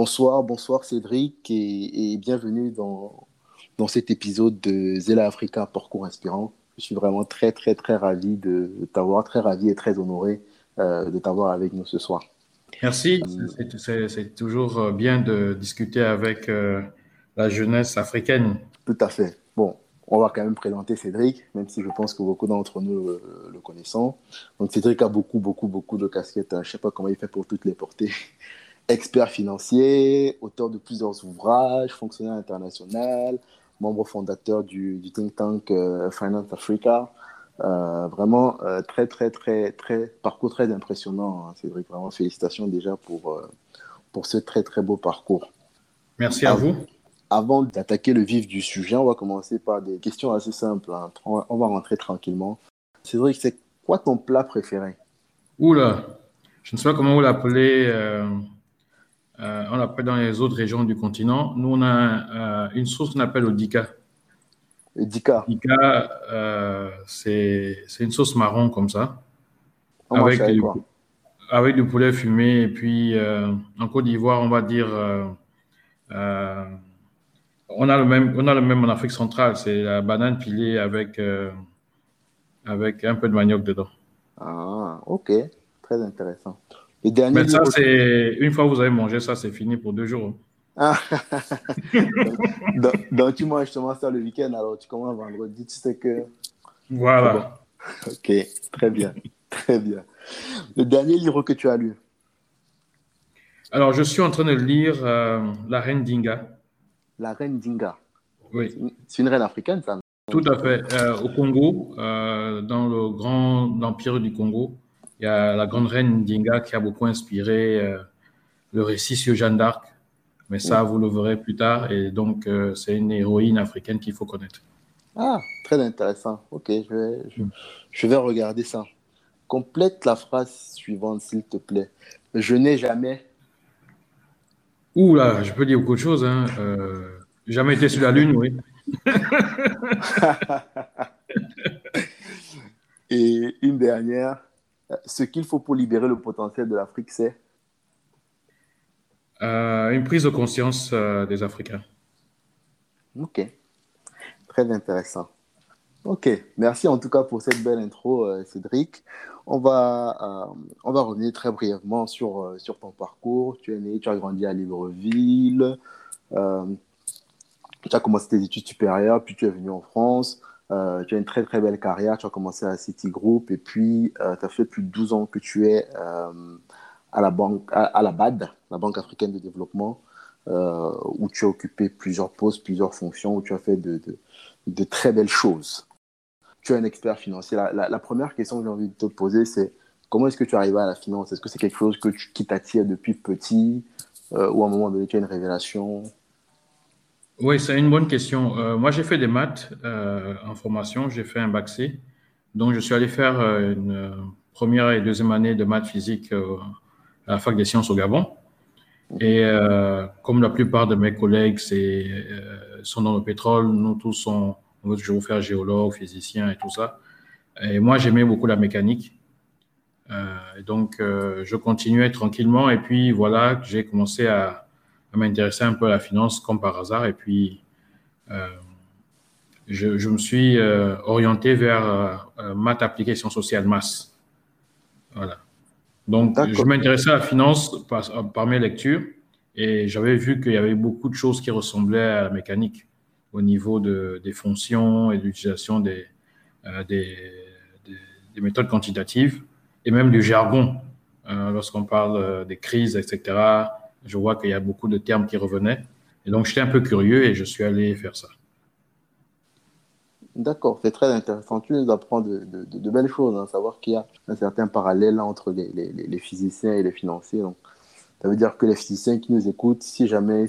Bonsoir, bonsoir Cédric et, bienvenue dans, dans cet épisode de Zela Africa Parcours Inspirant. Je suis vraiment très, très, très ravi de t'avoir, très ravi et très honoré euh, de t'avoir avec nous ce soir. Merci. C'est toujours euh, bien de discuter avec euh, la jeunesse africaine. Tout à fait. Bon, on va quand même présenter Cédric, même si je pense que beaucoup d'entre nous le, connaissons. Donc Cédric a beaucoup, beaucoup, beaucoup de casquettes. Je ne sais pas comment il fait pour toutes les porter. Expert financier, auteur de plusieurs ouvrages, fonctionnaire international, membre fondateur du, think tank euh, Finance Africa. Euh, vraiment euh, très, très, très, très, parcours très impressionnant, hein, Cédric. Vraiment, félicitations déjà pour, pour ce très, très beau parcours. Merci à vous. Avant d'attaquer le vif du sujet, on va commencer par des questions assez simples. Hein. On va rentrer tranquillement. Cédric, c'est quoi ton plat préféré? Oula, je ne sais pas comment vous l'appelez. Euh, on l'appelle dans les autres régions du continent. Nous, on a euh, une sauce qu'on appelle le dika. Le dika. Dika, euh, c'est une sauce marron comme ça. avec, du, avec du poulet fumé. Et puis, en Côte d'Ivoire, on va dire. on, a le même, on a le même en Afrique centrale. C'est la banane pilée avec, avec un peu de manioc dedans. Ah, ok. Très intéressant. Mais ça, c'est une fois que vous avez mangé ça, c'est fini pour deux jours. Ah. donc, tu manges justement ça le week-end, alors tu commences vendredi, tu sais que. Voilà. Ok, très bien, très bien. Le dernier livre que tu as lu? Alors, je suis en train de lire euh, La Reine Dinga. La Reine Dinga Oui. C'est une reine africaine, ça Tout à fait. Euh, au Congo, euh, dans le grand empire du Congo, il y a la grande reine Dinga qui a beaucoup inspiré euh, le récit sur Jeanne d'Arc, mais ça, vous le verrez plus tard. Et donc, euh, c'est une héroïne africaine qu'il faut connaître. Ah, très intéressant. Ok, je vais, je, vais regarder ça. Complète la phrase suivante, s'il te plaît. Je n'ai jamais. Ouh là, je peux dire beaucoup de choses. Hein. Euh, jamais été sur la Lune, oui. Et une dernière ce qu'il faut pour libérer le potentiel de l'Afrique, c'est? Euh, Une prise de conscience euh, des Africains. Ok, très intéressant. Ok, merci en tout cas pour cette belle intro, euh, Cédric. On va, on va revenir très brièvement sur, sur ton parcours. Tu es né, tu as grandi à Libreville, tu as commencé tes études supérieures, puis tu es venu en France. Euh, tu as une très très belle carrière, tu as commencé à Citigroup et puis euh, tu as fait plus de 12 ans que tu es euh, à, la banque, à, la BAD, la Banque africaine de développement, où tu as occupé plusieurs postes, plusieurs fonctions, où tu as fait de, de, très belles choses. Tu es un expert financier. La, première question que j'ai envie de te poser, c'est comment est-ce que tu arrives à la finance? Est-ce que c'est quelque chose que qui t'attire depuis petit ou à un moment donné tu as une révélation? Oui, c'est une bonne question. Euh, moi, j'ai fait des maths euh, en formation, j'ai fait un bac C. Donc, je suis allé faire euh, une première et deuxième année de maths physique à la fac des sciences au Gabon. Et comme la plupart de mes collègues sont dans le pétrole, nous tous sommes, on veut toujours faire géologue, physicien et tout ça. Et moi, j'aimais beaucoup la mécanique. donc, je continuais tranquillement. Et puis, voilà, j'ai commencé à à m'intéresser un peu à la finance comme par hasard. Et puis, euh, je, je, me suis euh, orienté vers euh, maths applications sociales, masse. Voilà. Donc, je m'intéressais à la finance par, par mes lectures et j'avais vu qu'il y avait beaucoup de choses qui ressemblaient à la mécanique au niveau de, des fonctions et de l'utilisation des, des, des, méthodes quantitatives et même du jargon lorsqu'on parle des crises, etc je vois qu'il y a beaucoup de termes qui revenaient. Et donc, j'étais un peu curieux et je suis allé faire ça. D'accord, c'est très intéressant. Tu nous apprends de, belles choses, hein. savoir qu'il y a un certain parallèle entre les, physiciens et les financiers. Donc, ça veut dire que les physiciens qui nous écoutent, si jamais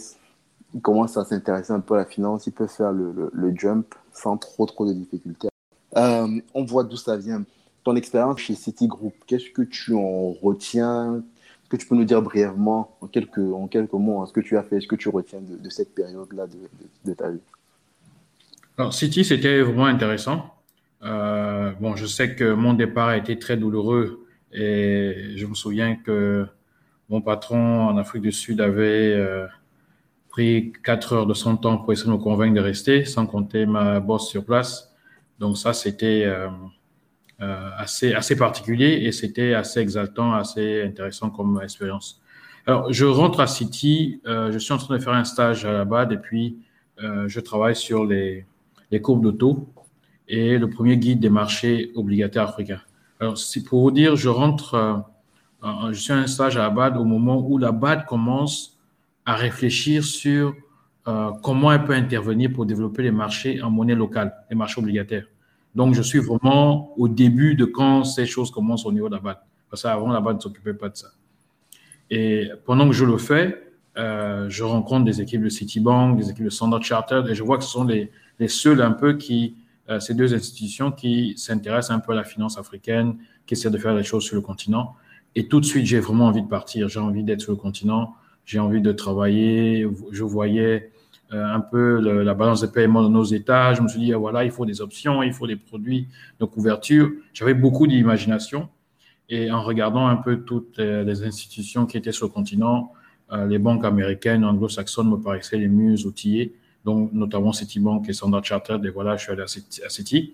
ils commencent à s'intéresser un peu à la finance, ils peuvent faire le, le, jump sans trop, trop de difficultés. Euh, on voit d'où ça vient. Ton expérience chez Citigroup, qu'est-ce que tu en retiens? Que tu peux nous dire brièvement, en quelques, en quelques mots, ce que tu as fait, ce que tu retiens de, cette période-là de, ta vie Alors, City, c'était vraiment intéressant. Euh, bon, je sais que mon départ a été très douloureux et je me souviens que mon patron en Afrique du Sud avait pris quatre heures de son temps pour essayer de me convaincre de rester, sans compter ma boss sur place. Donc ça, c'était assez, assez particulier et c'était assez exaltant, assez intéressant comme expérience. Alors, je rentre à City, je suis en train de faire un stage à la BAD et puis je travaille sur les, les courbes d'auto et le premier guide des marchés obligataires africains. Alors, c'est pour vous dire, je rentre, euh, je suis à un stage à la BAD au moment où la BAD commence à réfléchir sur euh, comment elle peut intervenir pour développer les marchés en monnaie locale, les marchés obligataires. Donc, je suis vraiment au début de quand ces choses commencent au niveau de la BAD. Parce qu'avant, la BAD ne s'occupait pas de ça. Et pendant que je le fais, euh, je rencontre des équipes de Citibank, des équipes de Standard Chartered, et je vois que ce sont les, seuls un peu qui, euh, ces deux institutions qui s'intéressent un peu à la finance africaine, qui essaient de faire des choses sur le continent. Et tout de suite, j'ai vraiment envie de partir. J'ai envie d'être sur le continent. J'ai envie de travailler. Je voyais un peu la balance de paiement de nos États. Je me suis dit, ah, voilà, il faut des options, il faut des produits de couverture. J'avais beaucoup d'imagination. Et en regardant un peu toutes les institutions qui étaient sur le continent, euh, les banques américaines, anglo-saxonnes me paraissaient les mieux outillées donc notamment Citibank et Standard Chartered. Et voilà, je suis allé à Citi.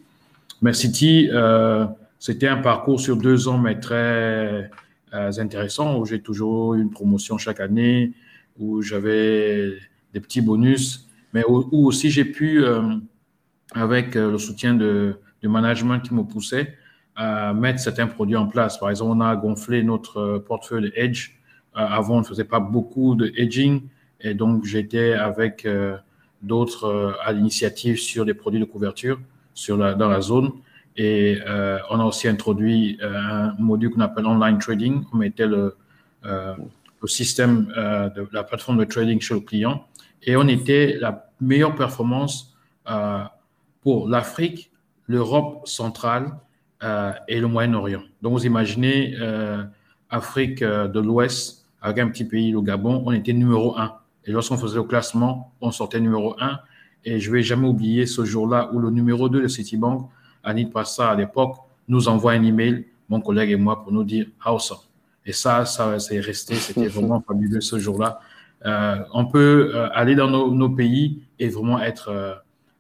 Mais Citi, euh, c'était un parcours sur deux ans, mais très euh, intéressant, où j'ai toujours eu une promotion chaque année, où j'avais des petits bonus, mais où, aussi j'ai pu, euh, avec le soutien de, du management qui me poussait, à mettre certains produits en place. Par exemple, on a gonflé notre portefeuille de hedge. avant, on ne faisait pas beaucoup de hedging, et donc j'étais avec d'autres euh, à l'initiative sur des produits de couverture sur la, dans la zone. Et euh, on a aussi introduit euh, un module qu'on appelle online trading. On mettait le, le système de la plateforme de trading chez le client. Et on était la meilleure performance pour l'Afrique, l'Europe centrale et le Moyen-Orient. Donc, vous imaginez Afrique de l'Ouest avec un petit pays, le Gabon, on était numéro un. Et lorsqu'on faisait le classement, on sortait numéro 1. Et je ne vais jamais oublier ce jour-là où le numéro 2 de Citibank, Anit Passa à l'époque, nous envoie un email, mon collègue et moi, pour nous dire Awesome. Et ça, ça c'est resté, c'était vraiment fabuleux ce jour-là. Euh, on peut euh, aller dans nos, pays et vraiment être euh,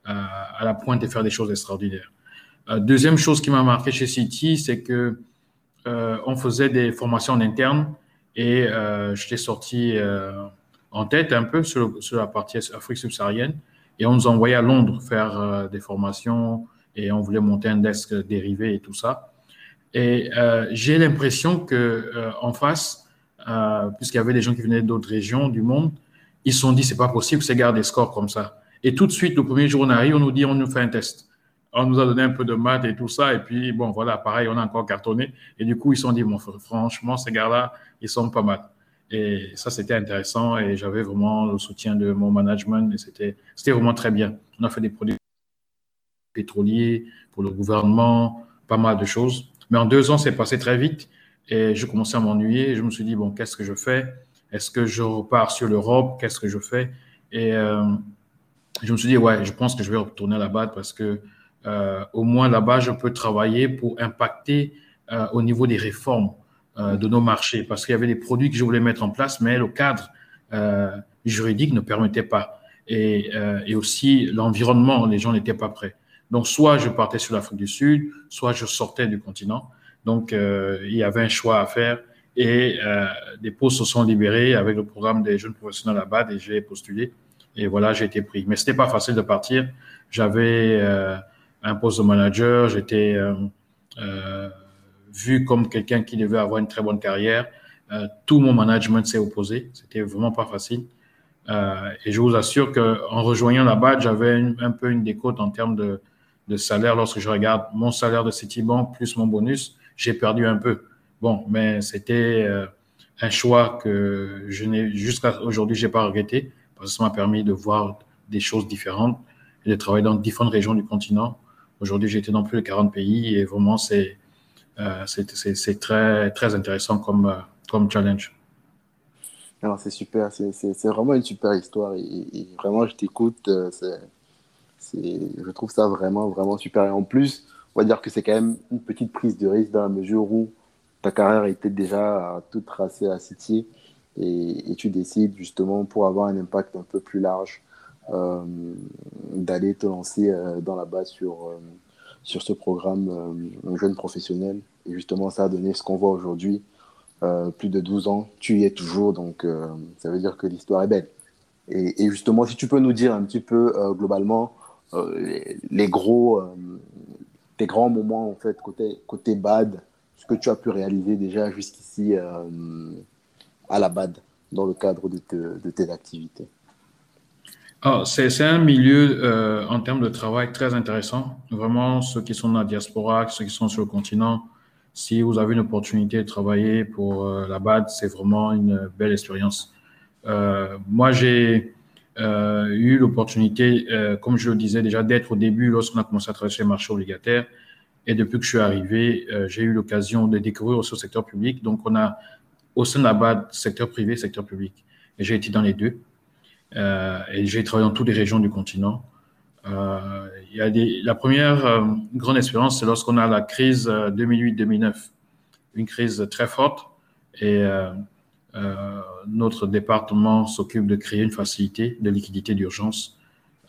à la pointe et faire des choses extraordinaires. deuxième chose qui m'a marqué chez Citi, c'est que on faisait des formations en interne et j'étais sorti en tête un peu sur, la partie Afrique subsaharienne et on nous envoyait à Londres faire des formations et on voulait monter un desk dérivé et tout ça. Et j'ai l'impression que en face, puisqu'il y avait des gens qui venaient d'autres régions du monde, ils se sont dit c'est pas possible, c'est garder des scores comme ça. Et tout de suite, le premier jour on arrive, on nous dit on nous fait un test. On nous a donné un peu de maths et tout ça, et puis bon voilà, pareil, on a encore cartonné. Et du coup, ils se sont dit bon, franchement, ces gars-là, ils sont pas mal. Et ça, c'était intéressant et j'avais vraiment le soutien de mon management et c'était, c'était vraiment très bien. On a fait des produits pétroliers pour le gouvernement, pas mal de choses. Mais en deux ans, c'est passé très vite et je commençais à m'ennuyer. Je me suis dit, bon, qu'est-ce que je fais? Est-ce que je repars sur l'Europe? Qu'est-ce que je fais? Et euh, je me suis dit, ouais, je pense que je vais retourner là-bas parce que euh, au moins là-bas, je peux travailler pour impacter euh, au niveau des réformes de nos marchés parce qu'il y avait des produits que je voulais mettre en place, mais le cadre juridique ne permettait pas. Et, et aussi l'environnement, les gens n'étaient pas prêts. Donc, soit je partais sur l'Afrique du Sud, soit je sortais du continent. Donc, il y avait un choix à faire et des postes se sont libérés avec le programme des jeunes professionnels à BAD et j'ai postulé. Et voilà, j'ai été pris. Mais c'était pas facile de partir. J'avais un poste de manager, j'étais vu comme quelqu'un qui devait avoir une très bonne carrière. Euh, tout mon management s'est opposé. C'était vraiment pas facile. Euh, et je vous assure qu'en rejoignant la BAD, j'avais un peu une décote en termes de, de, salaire. Lorsque je regarde mon salaire de Citibank plus mon bonus, j'ai perdu un peu. Bon, mais c'était euh, un choix que je n'ai jusqu'à aujourd'hui, j'ai pas regretté parce que ça m'a permis de voir des choses différentes et de travailler dans différentes régions du continent. Aujourd'hui, j'ai été dans plus de 40 pays et vraiment, c'est euh, très, très intéressant comme, euh, comme challenge. C'est super, c'est vraiment une super histoire et, vraiment je t'écoute, euh, je trouve ça vraiment, vraiment super. Et en plus, on va dire que c'est quand même une petite prise de risque dans la mesure où ta carrière était déjà toute tracée à City et, tu décides justement pour avoir un impact un peu plus large d'aller te lancer dans la base sur, sur ce programme jeune professionnel. Et justement, ça a donné ce qu'on voit aujourd'hui. plus de 12 ans, tu y es toujours, donc ça veut dire que l'histoire est belle. Et, justement, si tu peux nous dire un petit peu globalement les, gros, tes grands moments en fait côté, côté BAD, ce que tu as pu réaliser déjà jusqu'ici euh, à la BAD dans le cadre de, tes activités ah, c'est un milieu euh, en termes de travail très intéressant. Vraiment, ceux qui sont dans la diaspora, ceux qui sont sur le continent, si vous avez une opportunité de travailler pour euh, la BAD, c'est vraiment une belle expérience. moi, j'ai euh, eu l'opportunité, euh, comme je le disais déjà, d'être au début lorsqu'on a commencé à travailler sur les marchés obligataires. Et depuis que je suis arrivé, euh, j'ai eu l'occasion de découvrir aussi le secteur public. Donc, on a au sein de la BAD, secteur privé, secteur public. Et j'ai été dans les deux. Euh, et j'ai travaillé dans toutes les régions du continent. Il y a des, la première grande expérience, c'est lorsqu'on a la crise 2008-2009. Une crise très forte. Et euh, notre département s'occupe de créer une facilité de liquidité d'urgence.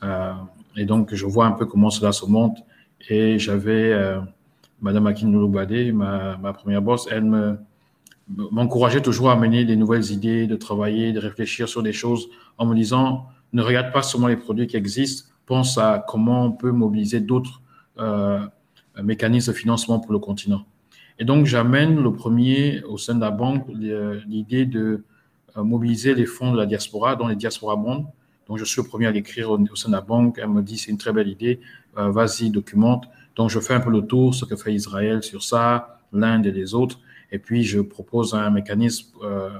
Euh, et donc, je vois un peu comment cela se monte. Et j'avais euh, Madame Akin Badé, ma, ma première boss, elle me, m'encourageait toujours à mener des nouvelles idées, de travailler, de réfléchir sur des choses en me disant ne regarde pas seulement les produits qui existent, pense à comment on peut mobiliser d'autres euh, mécanismes de financement pour le continent. Et donc, j'amène le premier au sein de la banque l'idée de euh, mobiliser les fonds de la diaspora, dont les diaspora bonds. Donc, je suis le premier à l'écrire au, sein de la banque. Elle me dit, c'est une très belle idée, euh, vas-y, documente. Donc, je fais un peu le tour, ce que fait Israël sur ça, l'Inde et les autres. Et puis, je propose un mécanisme euh,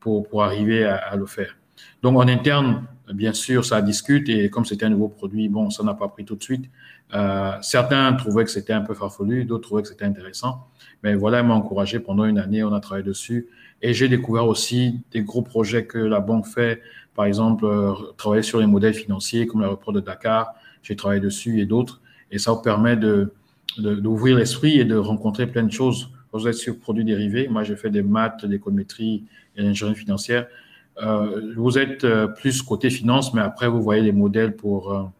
pour, pour arriver à, le faire. Donc, en interne, bien sûr, ça discute. Et comme c'était un nouveau produit, bon, ça n'a pas pris tout de suite. Euh, certains trouvaient que c'était un peu farfelu, d'autres trouvaient que c'était intéressant. Mais voilà, elle m'a encouragé pendant une année, on a travaillé dessus. Et j'ai découvert aussi des gros projets que la banque fait. Par exemple, euh, travailler sur les modèles financiers comme l'aéroport de Dakar. J'ai travaillé dessus et d'autres. Et ça vous permet de, d'ouvrir l'esprit et de rencontrer plein de choses. Vous êtes sur produits dérivés. Moi, j'ai fait des maths, l'économétrie et l'ingénierie financière. Euh, vous êtes euh, plus côté finance, mais après, vous voyez les modèles pour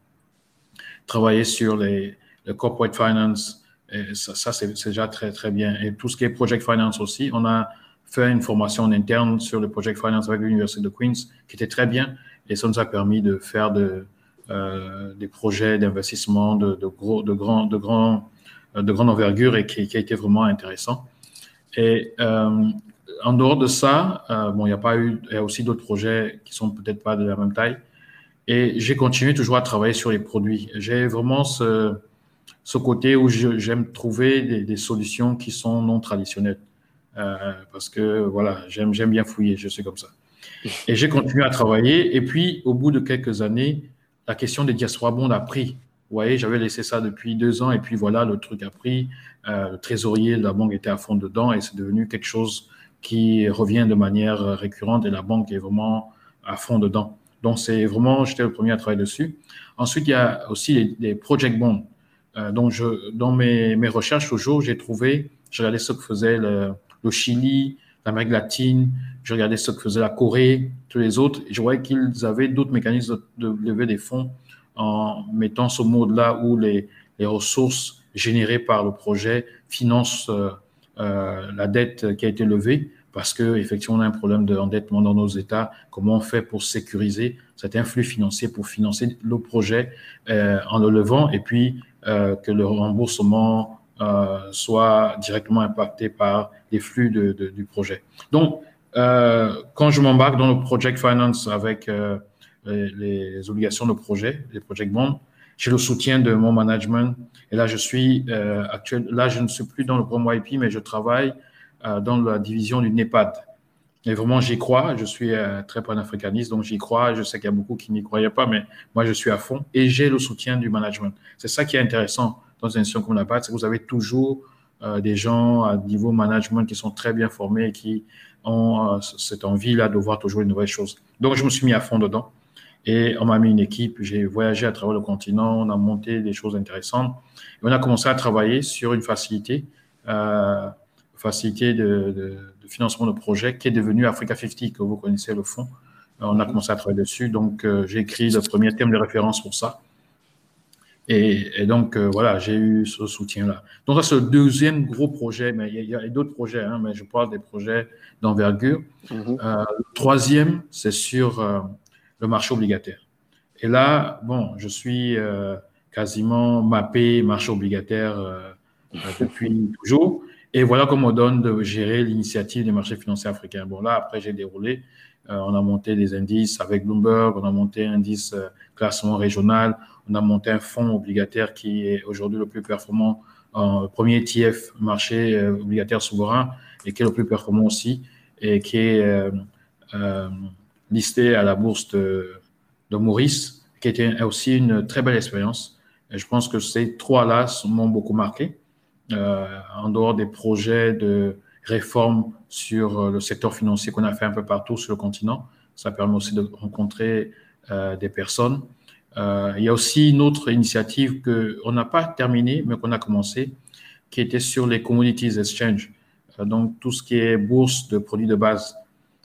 travailler sur les, le corporate finance, et ça, ça c'est déjà très, très bien. Et tout ce qui est project finance aussi, on a fait une formation interne sur le project finance avec l'Université de Queens qui était très bien et ça nous a permis de faire de, euh, des projets d'investissement de, de, gros, de, grand, de, grand, de grande envergure et qui, qui a été vraiment intéressant. Et euh, en dehors de ça, euh, bon, il n'y a pas eu, il y a aussi d'autres projets qui sont peut-être pas de la même taille. Et j'ai continué toujours à travailler sur les produits. J'ai vraiment ce, côté où j'aime trouver des, solutions qui sont non traditionnelles. Euh, parce que voilà, j'aime bien fouiller, je suis comme ça. Et j'ai continué à travailler. Et puis, au bout de quelques années, la question des diaspora bonds a pris. Vous voyez, j'avais laissé ça depuis deux ans et puis voilà, le truc a pris. Euh, le trésorier de la banque était à fond dedans et c'est devenu quelque chose qui revient de manière récurrente et la banque est vraiment à fond dedans. Donc, c'est vraiment, j'étais le premier à travailler dessus. Ensuite, il y a aussi les, project bonds. Euh, donc, je, dans mes, mes recherches toujours, j'ai trouvé, je regardais ce que faisait le, le Chili, l'Amérique latine, je regardais ce que faisait la Corée, tous les autres, et je voyais qu'ils avaient d'autres mécanismes de, de, lever des fonds en mettant ce mode-là où les, les ressources générées par le projet financent euh, euh, la dette qui a été levée parce que effectivement on a un problème d'endettement dans nos États. Comment on fait pour sécuriser cet influx financier pour financer le projet euh, en le levant et puis euh, que le remboursement euh, soit directement impacté par les flux du projet. Donc euh, quand je m'embarque dans le project finance avec euh, les, les, obligations de projet, les project bonds, j'ai le soutien de mon management. Et là, je suis euh, actuel, là, je ne suis plus dans le programme YP, mais je travaille dans la division du NEPAD. Et vraiment, j'y crois. Je suis euh, très panafricaniste, donc j'y crois. Je sais qu'il y a beaucoup qui n'y croyaient pas, mais moi, je suis à fond et j'ai le soutien du management. C'est ça qui est intéressant dans une institution comme la BAD, c'est que vous avez toujours euh, des gens à niveau management qui sont très bien formés et qui ont euh, cette envie-là de voir toujours les nouvelles choses. Donc, je me suis mis à fond dedans. Et on m'a mis une équipe, j'ai voyagé à travers le continent, on a monté des choses intéressantes. Et on a commencé à travailler sur une facilité euh, facilité de, financement de projet qui est devenu Africa 50, que vous connaissez le fond. On a commencé à travailler dessus. Donc, j'ai écrit le premier thème de référence pour ça. Et, donc, voilà, j'ai eu ce soutien-là. Donc, ça, c'est le deuxième gros projet, mais il y a, d'autres projets, hein, mais je parle des projets d'envergure. Mhm. le troisième, c'est sur le marché obligataire. Et là, bon, je suis quasiment mappé marché obligataire euh, euh, depuis toujours. Et voilà comment on donne de gérer l'initiative des marchés financiers africains. Bon, là, après, j'ai déroulé. Euh, on a monté des indices avec Bloomberg, on a monté un indice classement régional, on a monté un fonds obligataire qui est aujourd'hui le plus performant, premier ETF marché obligataire souverain et qui est le plus performant aussi et qui est listé à la bourse de, Maurice, qui était aussi une très belle expérience. Je pense que ces trois-là m'ont beaucoup marqué, euh, en dehors des projets de réforme sur euh, le secteur financier qu'on a fait un peu partout sur le continent. Ça permet aussi de rencontrer euh, des personnes. Euh, il y a aussi une autre initiative qu'on n'a pas terminée, mais qu'on a commencé, qui était sur les commodities exchange. Euh, donc, tout ce qui est bourse de produits de base.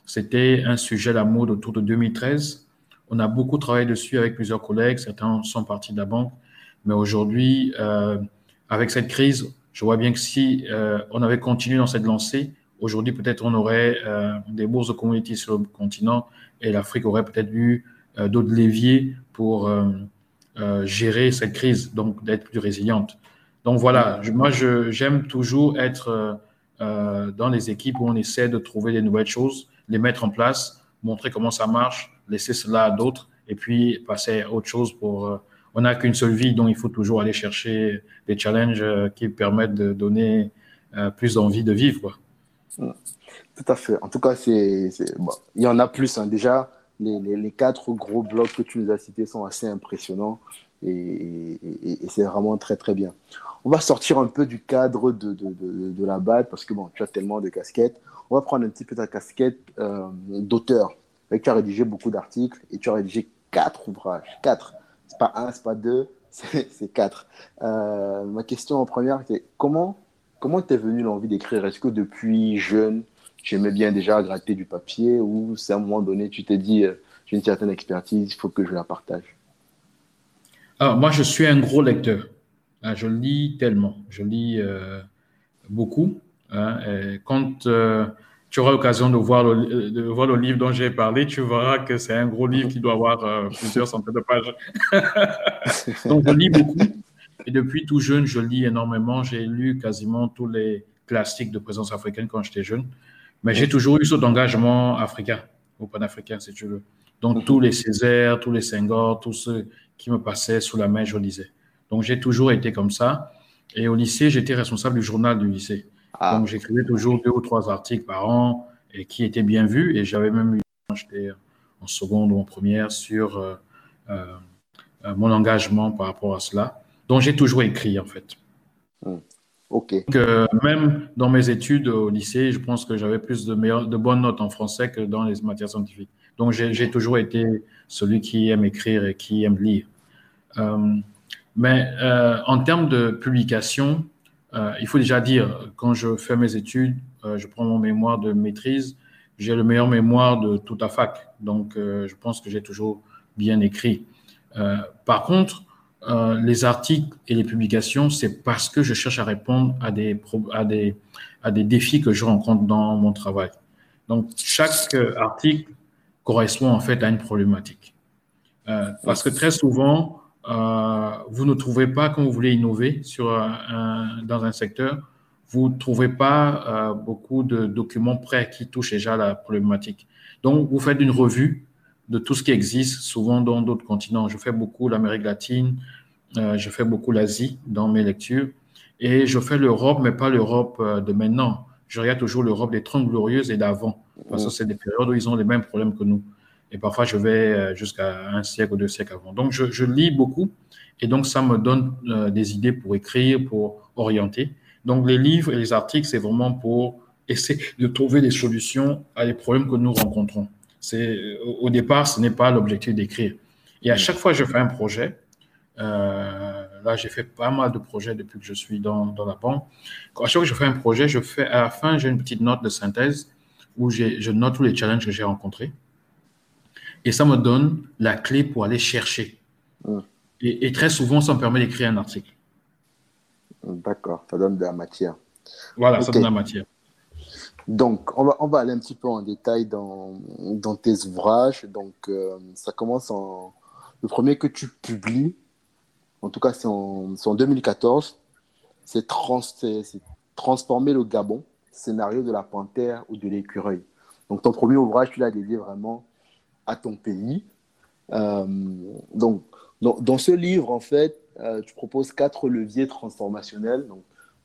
C'était un sujet à la mode autour de 2013. On a beaucoup travaillé dessus avec plusieurs collègues. Certains sont partis de la banque. Mais aujourd'hui, euh, avec cette crise, je vois bien que si euh, on avait continué dans cette lancée, aujourd'hui peut-être on aurait euh, des bourses de commodities sur le continent et l'Afrique aurait peut-être eu euh, d'autres leviers pour euh, euh, gérer cette crise, donc d'être plus résiliente. Donc voilà, je, moi j'aime toujours être dans les équipes où on essaie de trouver des nouvelles choses, les mettre en place, montrer comment ça marche, laisser cela à d'autres et puis passer à autre chose pour on n'a qu'une seule vie, donc il faut toujours aller chercher des challenges euh, qui permettent de donner euh, plus d'envie de vivre. Tout à fait. En tout cas, il y en a plus. Hein. Déjà, les, quatre gros blocs que tu nous as cités sont assez impressionnants et, c'est vraiment très, très bien. On va sortir un peu du cadre de, la BAD parce que bon, tu as tellement de casquettes. On va prendre un petit peu ta casquette euh, d'auteur. Tu as rédigé beaucoup d'articles et tu as rédigé quatre ouvrages. Quatre pas un, c'est pas deux, c'est quatre. Euh, ma question en première, c'est comment comment t'es venu l'envie d'écrire? Est-ce que depuis jeune, j'aimais bien déjà gratter du papier ou c'est à un moment donné, tu t'es dit, euh, j'ai une certaine expertise, il faut que je la partage? Alors, moi, je suis un gros lecteur. Ah, je lis tellement. Je lis euh, beaucoup. Hein, quand tu auras l'occasion de voir le, de voir le livre dont j'ai parlé, tu verras que c'est un gros livre qui doit avoir euh, plusieurs centaines de pages. Donc, je lis beaucoup. Et depuis tout jeune, je lis énormément. J'ai lu quasiment tous les classiques de présence africaine quand j'étais jeune. Mais j'ai toujours eu cet engagement africain, ou panafricain, si tu veux. Donc, tous les Césaires, tous les Senghor, tous ceux qui me passaient sous la main, je lisais. Donc, j'ai toujours été comme ça. Et au lycée, j'étais responsable du journal du lycée. Ah. Donc, j'écrivais toujours deux ou trois articles par an et qui étaient bien vus. Et j'avais même eu, j'étais en seconde ou en première, sur euh, euh, euh, mon engagement par rapport à cela. Donc, j'ai toujours écrit, en fait. Hmm. OK. même dans mes études au lycée, je pense que j'avais plus de, de bonnes notes en français que dans les matières scientifiques. Donc, j'ai toujours été celui qui aime écrire et qui aime lire. mais en termes de publication, euh, il faut déjà dire, quand je fais mes études, euh, je prends mon mémoire de maîtrise, j'ai le meilleur mémoire de toute la fac. Donc, euh, je pense que j'ai toujours bien écrit. par contre, les articles et les publications, c'est parce que je cherche à répondre à des, à des, à des défis que je rencontre dans mon travail. Donc, chaque article correspond en fait à une problématique. parce que très souvent, euh, vous ne trouvez pas, quand vous voulez innover sur un, dans un secteur, vous ne trouvez pas euh, beaucoup de documents prêts qui touchent déjà la problématique. Donc, vous faites une revue de tout ce qui existe, souvent dans d'autres continents. Je fais beaucoup l'Amérique latine, euh, je fais beaucoup l'Asie dans mes lectures, et je fais l'Europe, mais pas l'Europe euh, de maintenant. Je regarde toujours l'Europe des Trente Glorieuses et d'avant, parce que c'est des périodes où ils ont les mêmes problèmes que nous. Et parfois, je vais euh, jusqu'à un siècle ou deux siècles avant. Donc, je, lis beaucoup et donc ça me donne euh, des idées pour écrire, pour orienter. Donc, les livres et les articles, c'est vraiment pour essayer de trouver des solutions à les problèmes que nous rencontrons. C'est au départ, ce n'est pas l'objectif d'écrire. Et à chaque fois que je fais un projet, euh, là, j'ai fait pas mal de projets depuis que je suis dans, dans la banque. À chaque fois que je fais un projet, je fais, à la fin, j'ai une petite note de synthèse où je note tous les challenges que j'ai rencontrés. Et ça me donne la clé pour aller chercher. Et, très souvent, ça me permet d'écrire un article. D'accord, ça donne de la matière. Voilà, ça donne de la matière. Donc, on va, on va aller un petit peu en détail dans, dans tes ouvrages. Donc, euh, ça commence en. Le premier que tu publies, en tout cas, c'est en, en, 2014, c'est trans, Transformer le Gabon, scénario de la panthère ou de l'écureuil. Donc, ton premier ouvrage, tu l'as dédié vraiment à ton pays. Euh, donc, dans, ce livre, en fait, euh, tu proposes quatre leviers transformationnels. Donc,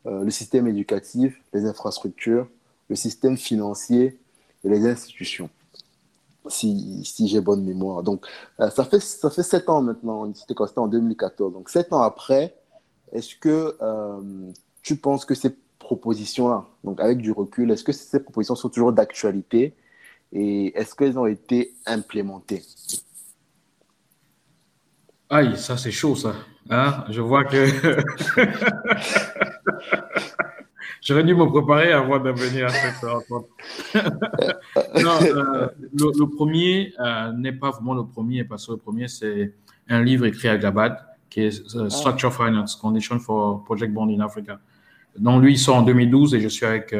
le système éducatif, les infrastructures, le système financier et les institutions, si, j'ai bonne mémoire. Donc, euh, ça, fait, ça fait sept ans maintenant, c'était en 2014. Donc, sept ans après, est-ce que euh, tu penses que ces propositions-là, donc avec du recul, est-ce que ces propositions sont toujours d'actualité? Et est-ce qu'elles ont été implémentées? Aïe, ça c'est chaud ça. Hein Je vois que J'aurais dû me préparer avant de venir à cette rencontre. non, euh, le, premier euh, n'est pas vraiment le premier, parce que le premier, c'est un livre écrit à Gabad, qui est euh, Structure Finance, Condition for Project Bond in Africa. Donc, lui, il sort en 2012 et je suis avec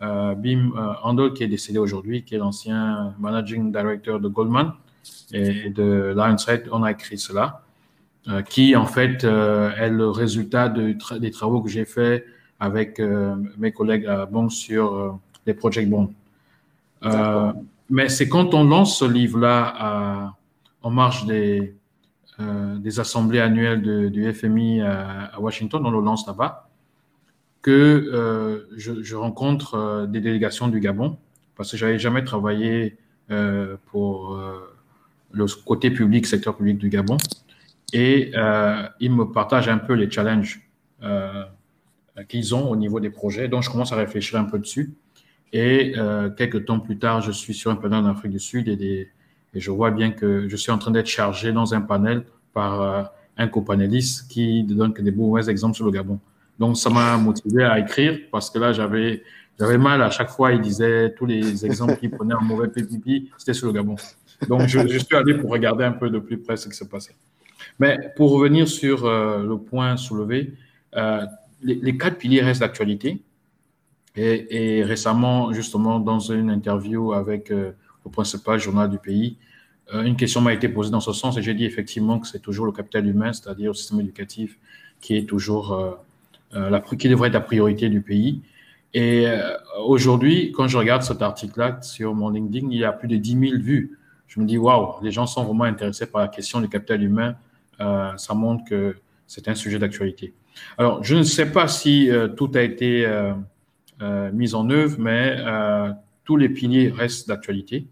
Bim Handel, qui est décédé aujourd'hui, qui est l'ancien managing director de Goldman et de Lionshead. On a écrit cela, qui, en fait, est le résultat des travaux que j'ai faits avec euh, mes collègues à Banque sur euh, les project bonds. Euh, mais c'est quand on lance ce livre-là en marge des, des assemblées annuelles du FMI à, Washington, on le lance là-bas, que je, rencontre des délégations du Gabon, parce que j'avais jamais travaillé pour le côté public, secteur public du Gabon, et ils me partagent un peu les challenges euh, qu'ils ont au niveau des projets. Donc, je commence à réfléchir un peu dessus. Et euh, quelques temps plus tard, je suis sur un panel en Afrique du Sud et, je vois bien que je suis en train d'être chargé dans un panel par euh, un copanéliste qui donne que des mauvais exemples sur le Gabon. Donc, ça m'a motivé à écrire parce que là, j'avais j'avais mal à chaque fois. Il disait tous les exemples qu'il prenait en mauvais PPP, c'était sur le Gabon. Donc, je, suis allé pour regarder un peu de plus près ce qui se passait. Mais pour revenir sur euh, le point soulevé, euh, les, quatre piliers restent d'actualité. Et, récemment, justement, dans une interview avec euh, le principal journal du pays, une question m'a été posée dans ce sens et j'ai dit effectivement que c'est toujours le capital humain, c'est-à-dire le système éducatif, qui est toujours la, qui devrait être la priorité du pays. Et aujourd'hui, quand je regarde cet article-là sur mon LinkedIn, il y a plus de 10 000 vues. Je me dis, waouh, les gens sont vraiment intéressés par la question du capital humain. ça montre que c'est un sujet d'actualité. Alors, je ne sais pas si euh, tout a été euh, euh, mis en œuvre, mais tous les piliers restent d'actualité.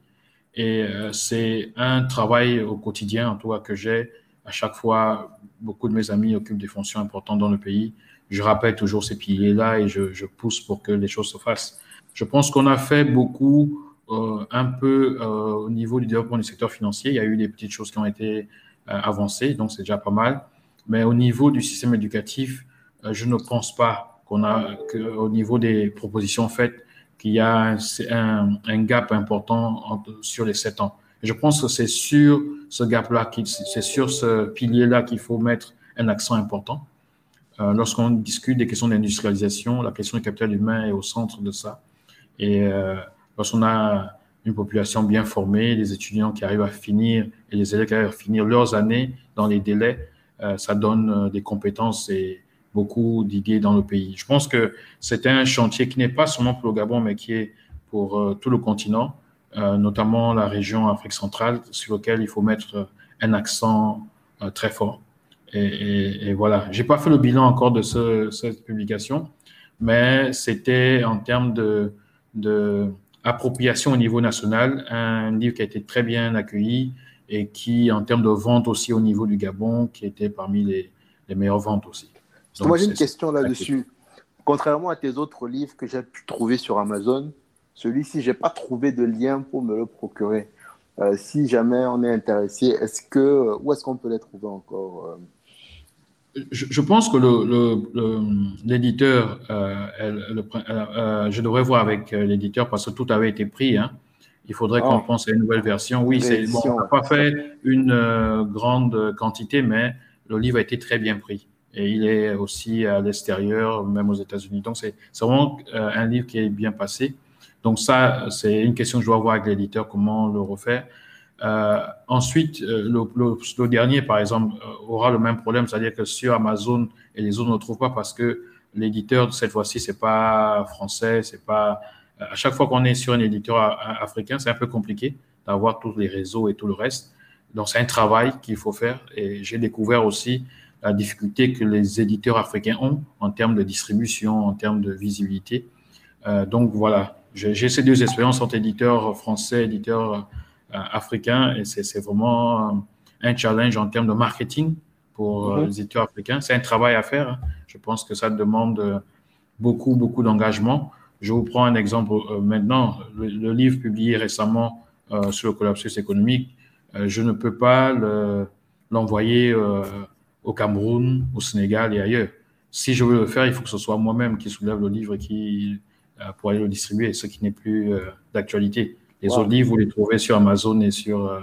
Et c'est un travail au quotidien, en tout cas, que j'ai. À chaque fois, beaucoup de mes amis occupent des fonctions importantes dans le pays. Je rappelle toujours ces piliers-là et je, pousse pour que les choses se fassent. Je pense qu'on a fait beaucoup, un peu au niveau du développement du secteur financier. Il y a eu des petites choses qui ont été avancées, donc c'est déjà pas mal. Mais au niveau du système éducatif, euh, je ne pense pas qu'on a, qu'au niveau des propositions faites, qu'il y a un, un, gap important sur les sept ans. Je pense que c'est sur ce gap-là, c'est sur ce pilier-là qu'il faut mettre un accent important. Euh, lorsqu'on discute des questions d'industrialisation, la question du capital humain est au centre de ça. Et euh, lorsqu'on a une population bien formée, des étudiants qui arrivent à finir et les élèves qui arrivent à finir leurs années dans les délais, euh, ça donne des compétences et beaucoup d'idées dans le pays. Je pense que c'est un chantier qui n'est pas seulement pour le Gabon, mais qui est pour tout le continent, notamment la région Afrique centrale, sur lequel il faut mettre un accent très fort. Et, et, voilà, j'ai pas fait le bilan encore de ce, cette publication, mais c'était en termes de, de appropriation au niveau national, un livre qui a été très bien accueilli, et qui, en termes de vente aussi au niveau du Gabon, qui était parmi les, les meilleures ventes aussi. moi, j'ai une question là-dessus. Contrairement à tes autres livres que j'ai pu trouver sur Amazon, celui-ci, je n'ai pas trouvé de lien pour me le procurer. Euh, si jamais on est intéressé, est-ce que, où est-ce qu'on peut les trouver encore je, pense que l'éditeur, le, je devrais voir avec l'éditeur parce que tout avait été pris. Hein. Il faudrait qu'on oh. pense à une nouvelle version. Oui, c'est bon, on n'a pas fait une grande quantité, mais le livre a été très bien pris. Et il est aussi à l'extérieur, même aux États-Unis. Donc, c'est vraiment un livre qui est bien passé. Donc ça, c'est une question que je dois voir avec l'éditeur, comment le refaire. Euh, ensuite, euh, le, dernier, par exemple, euh, aura le même problème, c'est-à-dire que sur Amazon et les autres ne trouvent pas parce que l'éditeur, cette fois-ci, c'est pas français, c'est pas. À chaque fois qu'on est sur un éditeur africain, c'est un peu compliqué d'avoir tous les réseaux et tout le reste. Donc, c'est un travail qu'il faut faire. Et j'ai découvert aussi la difficulté que les éditeurs africains ont en termes de distribution, en termes de visibilité. donc, voilà, j'ai ces deux expériences entre éditeur français, éditeur euh, africain, et c'est vraiment un challenge en termes de marketing pour euh, mhm. les éditeurs africains. C'est un travail à faire. Je pense que ça demande beaucoup, beaucoup d'engagement. Je vous prends un exemple euh, maintenant. Le, livre publié récemment sur le collapsus économique, je ne peux pas l'envoyer au Cameroun, au Sénégal et ailleurs. Si je veux le faire, il faut que ce soit moi-même qui soulève le livre et qui pour aller le distribuer, ce qui n'est plus euh, d'actualité. Les autres livres, vous les trouvez sur Amazon et sur euh,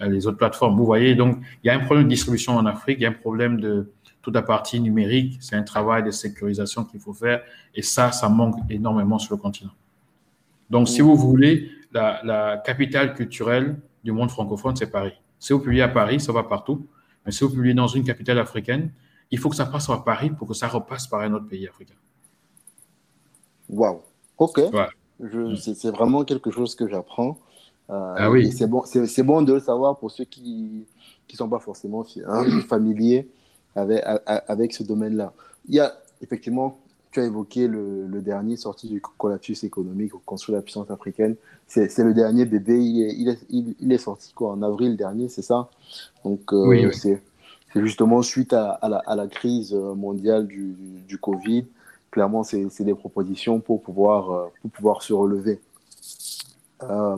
les autres plateformes. Vous voyez, donc il y a un problème de distribution en Afrique, il y a un problème de toute la partie numérique, c'est un travail de sécurisation qu'il faut faire et ça, ça manque énormément sur le continent. Donc, si vous voulez, la, la capitale culturelle du monde francophone, c'est Paris. Si vous publiez à Paris, ça va partout. Mais si vous publiez dans une capitale africaine, il faut que ça passe par Paris pour que ça repasse par un autre pays africain. Waouh. Ok. C'est vraiment quelque chose que j'apprends. Euh, ah oui. C'est bon, c'est bon de le savoir pour ceux qui ne sont pas forcément hein, familiers avec, avec ce domaine-là. Il y a effectivement, tu as évoqué le, le dernier sorti du collapsus économique au construire la puissance africaine. C'est le dernier bébé. Il est, il, il, est, sorti quoi, en avril dernier, c'est ça? Donc, euh, oui, c'est justement suite à, à, la, à, la, crise mondiale du, du, du Covid clairement, c'est des propositions pour pouvoir, euh, se relever. Euh,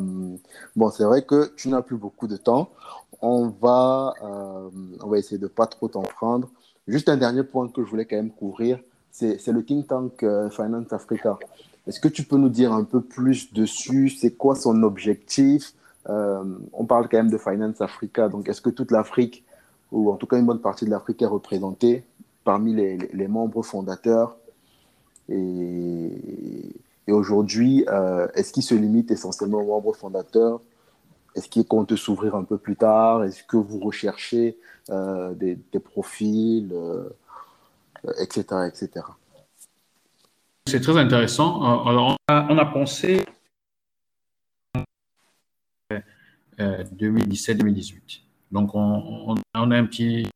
bon, c'est vrai que tu n'as plus beaucoup de temps. On va, euh, on va essayer de pas trop t'en prendre. Juste un dernier point que je voulais quand même couvrir, c'est le think tank Finance Africa. Est-ce que tu peux nous dire un peu plus dessus? C'est quoi son objectif? On parle quand même de Finance Africa. Donc, est-ce que toute l'Afrique, ou en tout cas une bonne partie de l'Afrique, est représentée parmi les membres fondateurs? Et, aujourd'hui, euh, est-ce qu'il se limite essentiellement aux membres fondateurs? Est-ce qu'il compte s'ouvrir un peu plus tard? Est-ce que vous recherchez euh, des, profils, etc., euh, etc. C'est très intéressant. Alors, on a, pensé 2017-2018. Donc, on, on, a un petit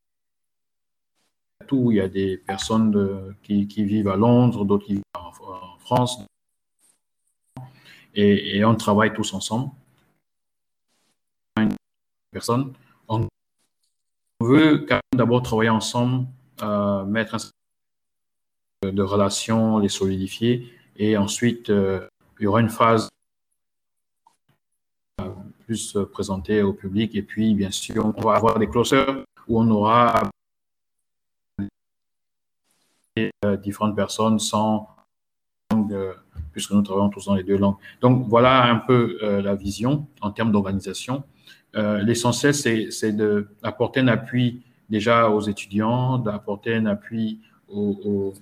Il y a des personnes qui, vivent à Londres, d'autres qui vivent en, France. Et, on travaille tous ensemble. Personne. On veut d'abord travailler ensemble, euh, mettre un de relations, les solidifier. Et ensuite, euh, il y aura une phase euh, plus présentée au public. Et puis, bien sûr, on va avoir des closers où on aura euh, différentes personnes sans langue, euh, puisque nous travaillons tous dans les deux langues. Donc voilà un peu euh, la vision en termes d'organisation. L'essentiel, c'est d'apporter un appui déjà aux étudiants, d'apporter un appui aux,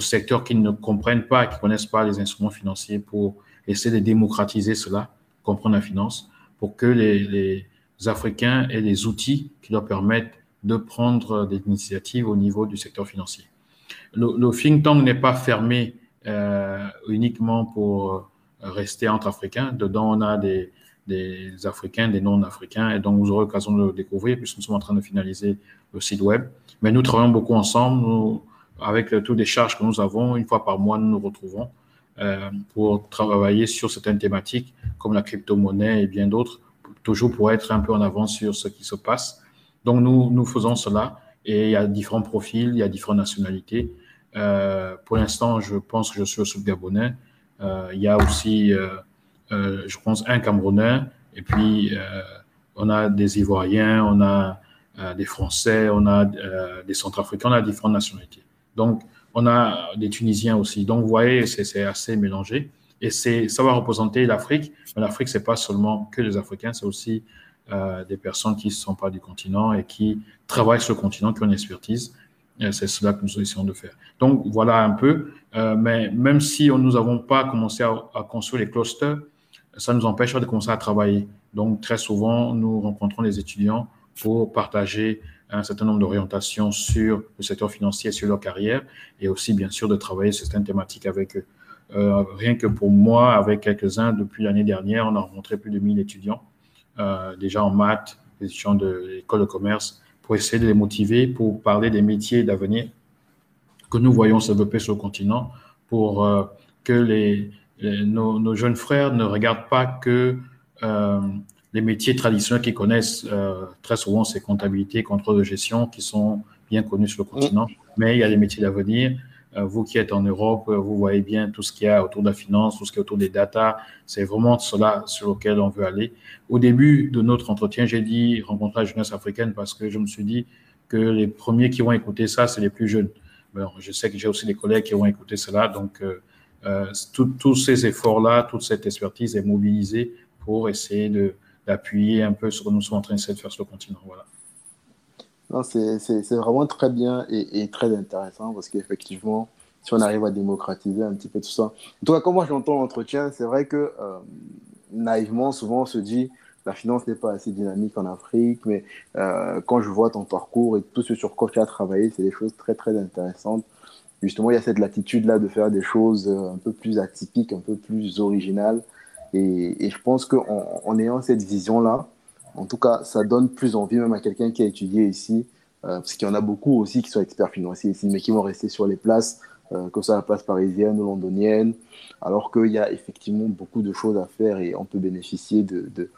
secteurs qui ne comprennent pas, qui ne connaissent pas les instruments financiers pour essayer de démocratiser cela, comprendre la finance, pour que les, les Africains aient les outils qui leur permettent de prendre des initiatives au niveau du secteur financier le, think tank n'est pas fermé euh, uniquement pour rester entre Africains. Dedans, on a des, Africains, des non-Africains, et donc vous aurez l'occasion de le découvrir puisque nous sommes en train de finaliser le site web. Mais nous travaillons beaucoup ensemble. avec toutes les charges que nous avons, une fois par mois, nous nous retrouvons euh, pour travailler sur certaines thématiques comme la crypto-monnaie et bien d'autres, toujours pour être un peu en avance sur ce qui se passe. Donc nous, nous faisons cela et il y a différents profils, il y a différentes nationalités. Euh, pour l'instant, je pense que je suis au sud-gabonais. Euh, il y a aussi, euh, je pense, un Camerounais. Et puis, on a des Ivoiriens, on a des Français, on a des Centrafricains, on a différentes nationalités. Donc, on a des Tunisiens aussi. Donc, vous voyez, c'est assez mélangé. Et ça va représenter l'Afrique. Mais l'Afrique, c'est pas seulement que les Africains, c'est aussi des personnes qui ne sont pas du continent et qui travaillent sur le continent, qui ont une expertise. C'est cela que nous essayons de faire. Donc, voilà un peu. Euh, mais même si nous n'avons pas commencé à, construire les clusters, ça nous empêche de commencer à travailler. Donc, très souvent, nous rencontrons les étudiants pour partager un certain nombre d'orientations sur le secteur financier, sur leur carrière, et aussi, bien sûr, de travailler sur certaines thématiques avec eux. Euh, rien que pour moi, avec quelques-uns, depuis l'année dernière, on a rencontré plus de 1000 étudiants, euh, déjà en maths, des étudiants de l'école de commerce, pour essayer de les motiver, pour parler des métiers d'avenir que nous voyons se développer sur le continent, pour euh, que les, nos, nos, jeunes frères ne regardent pas que les métiers traditionnels qu'ils connaissent euh, très souvent, c'est comptabilité, contrôle de gestion, qui sont bien connus sur le continent. Mais il y a des métiers d'avenir. Euh, vous qui êtes en Europe, euh, vous voyez bien tout ce qu'il y a autour de la finance, tout ce qui est autour des data. C'est vraiment cela sur lequel on veut aller. Au début de notre entretien, j'ai dit rencontrer la jeunesse africaine parce que je me suis dit que les premiers qui vont écouter ça, c'est les plus jeunes. Bon, je sais que j'ai aussi des collègues qui vont écouter cela. Donc, euh, tous ces efforts-là, toute cette expertise est mobilisée pour essayer d'appuyer un peu ce que nous sommes en train de faire sur le continent. Voilà. C'est vraiment très bien et, très intéressant parce qu'effectivement, si on arrive à démocratiser un petit peu tout ça. En tout cas, quand moi j'entends l'entretien, c'est vrai que euh, naïvement, souvent on se dit la finance n'est pas assez dynamique en Afrique, mais euh, quand je vois ton parcours et tout ce sur quoi tu as travaillé, c'est des choses très très intéressantes. Justement, il y a cette latitude-là de faire des choses euh, un peu plus atypiques, un peu plus originales. Et, je pense qu'en en ayant cette vision-là, en tout cas, ça donne plus envie même à quelqu'un qui a étudié ici, euh, parce qu'il y en a beaucoup aussi qui sont experts financiers ici, mais qui vont rester sur les places, euh, que ce la place parisienne ou londonienne, alors qu'il y a effectivement beaucoup de choses à faire et on peut bénéficier de, de,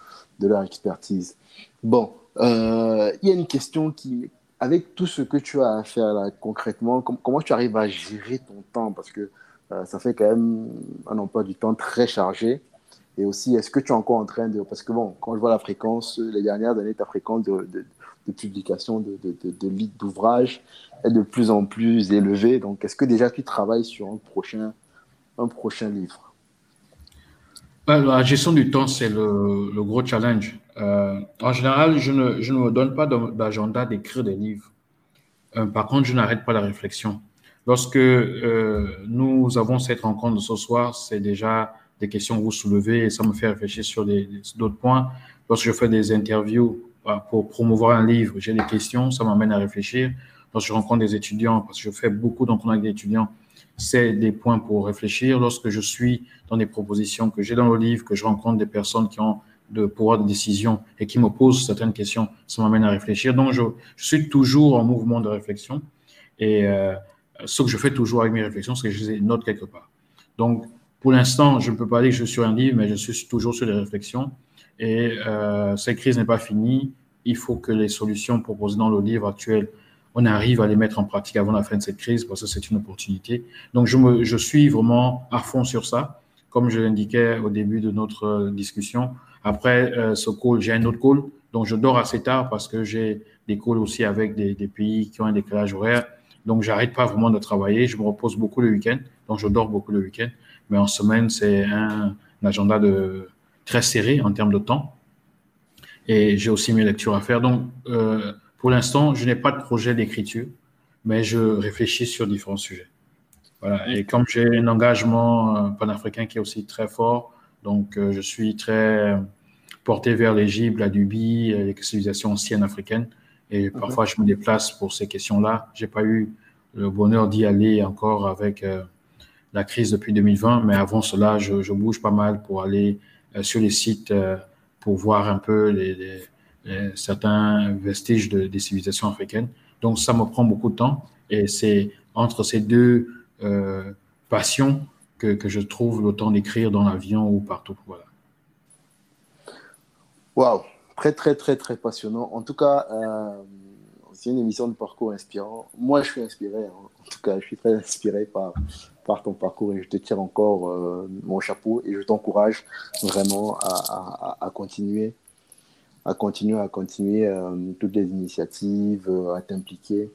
leur expertise. Bon, euh, il y a une question qui, avec tout ce que tu as à faire là concrètement, comment tu arrives à gérer ton temps? Parce que ça fait quand même un emploi du temps très chargé. Et aussi, est-ce que tu es encore en train de... Parce que bon, quand je vois la fréquence, les dernières années, ta fréquence de, publication de, de, d'ouvrages est de plus en plus élevée. Donc, est-ce que déjà tu travailles sur un prochain, livre? La gestion du temps, c'est le, gros challenge. Euh, en général, je ne, me donne pas d'agenda d'écrire des livres. Euh, par contre, je n'arrête pas la réflexion. Lorsque euh, nous avons cette rencontre de ce soir, c'est déjà des questions que vous soulevez et ça me fait réfléchir sur d'autres points. Lorsque je fais des interviews euh, pour promouvoir un livre, j'ai des questions, ça m'amène à réfléchir. Lorsque je rencontre des étudiants, parce que je fais beaucoup d'encontres avec des étudiants, c'est des points pour réfléchir. Lorsque je suis dans des propositions que j'ai dans le livre, que je rencontre des personnes qui ont de pouvoir de décision et qui me posent certaines questions, ça m'amène à réfléchir. Donc, je, je, suis toujours en mouvement de réflexion. Et euh, ce que je fais toujours avec mes réflexions, c'est que je les note quelque part. Donc, pour l'instant, je ne peux pas dire que je suis sur un livre, mais je suis toujours sur des réflexions. Et euh, cette crise n'est pas finie. Il faut que les solutions proposées dans le livre actuel, on arrive à les mettre en pratique avant la fin de cette crise, parce que c'est une opportunité. Donc, je, suis vraiment à fond sur ça, comme je l'indiquais au début de notre discussion. Après euh, ce call, j'ai un autre call. Donc, je dors assez tard parce que j'ai des calls aussi avec des, des pays qui ont un décalage horaire. Donc, j'arrête pas vraiment de travailler. Je me repose beaucoup le week-end. Donc, je dors beaucoup le week-end. Mais en semaine, c'est un, agenda de, très serré en termes de temps. Et j'ai aussi mes lectures à faire. Donc, euh, pour l'instant, je n'ai pas de projet d'écriture, mais je réfléchis sur différents sujets. Voilà. Et comme j'ai un engagement euh, panafricain qui est aussi très fort, donc euh, je suis très porté vers l'Égypte, la Libye, les civilisations anciennes africaines. Et parfois, je me déplace pour ces questions-là. J'ai pas eu le bonheur d'y aller encore avec la crise depuis 2020, mais avant cela, je, bouge pas mal pour aller euh, sur les sites euh, pour voir un peu les, certains vestiges de, des civilisations africaines. Donc, ça me prend beaucoup de temps et c'est entre ces deux euh, passions que, que, je trouve le temps d'écrire dans l'avion ou partout. Voilà. Waouh, très, très, très, très passionnant. En tout cas, c'est une émission de parcours inspirant. Moi, je suis inspiré. Hein. En tout cas, je suis très inspiré par, par ton parcours et je te tire encore euh, mon chapeau et je t'encourage vraiment à, à, continuer. à continuer, à continuer toutes les initiatives, à t'impliquer.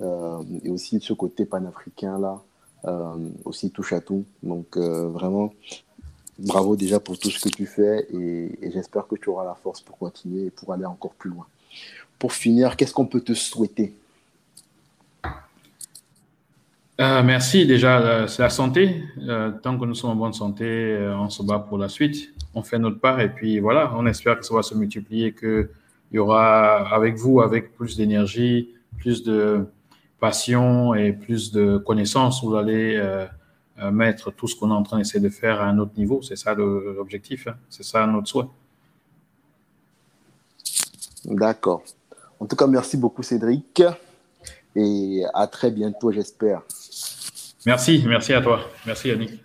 et aussi de ce côté panafricain là, aussi touche à tout. Donc vraiment, bravo déjà pour tout ce que tu fais et, j'espère que tu auras la force pour continuer et pour aller encore plus loin. Pour finir, qu'est-ce qu'on peut te souhaiter? Euh, merci. Déjà, euh, c'est la santé. Euh, tant que nous sommes en bonne santé, on se bat pour la suite. On fait notre part et puis voilà, on espère que ça va se multiplier, qu'il y aura avec vous, avec plus d'énergie, plus de passion et plus de connaissances, vous allez mettre tout ce qu'on est en train d'essayer de faire à un autre niveau. C'est ça l'objectif, hein. c'est ça notre souhait. D'accord. En tout cas, merci beaucoup Cédric et à très bientôt, j'espère. Merci, merci à toi. Merci Yannick.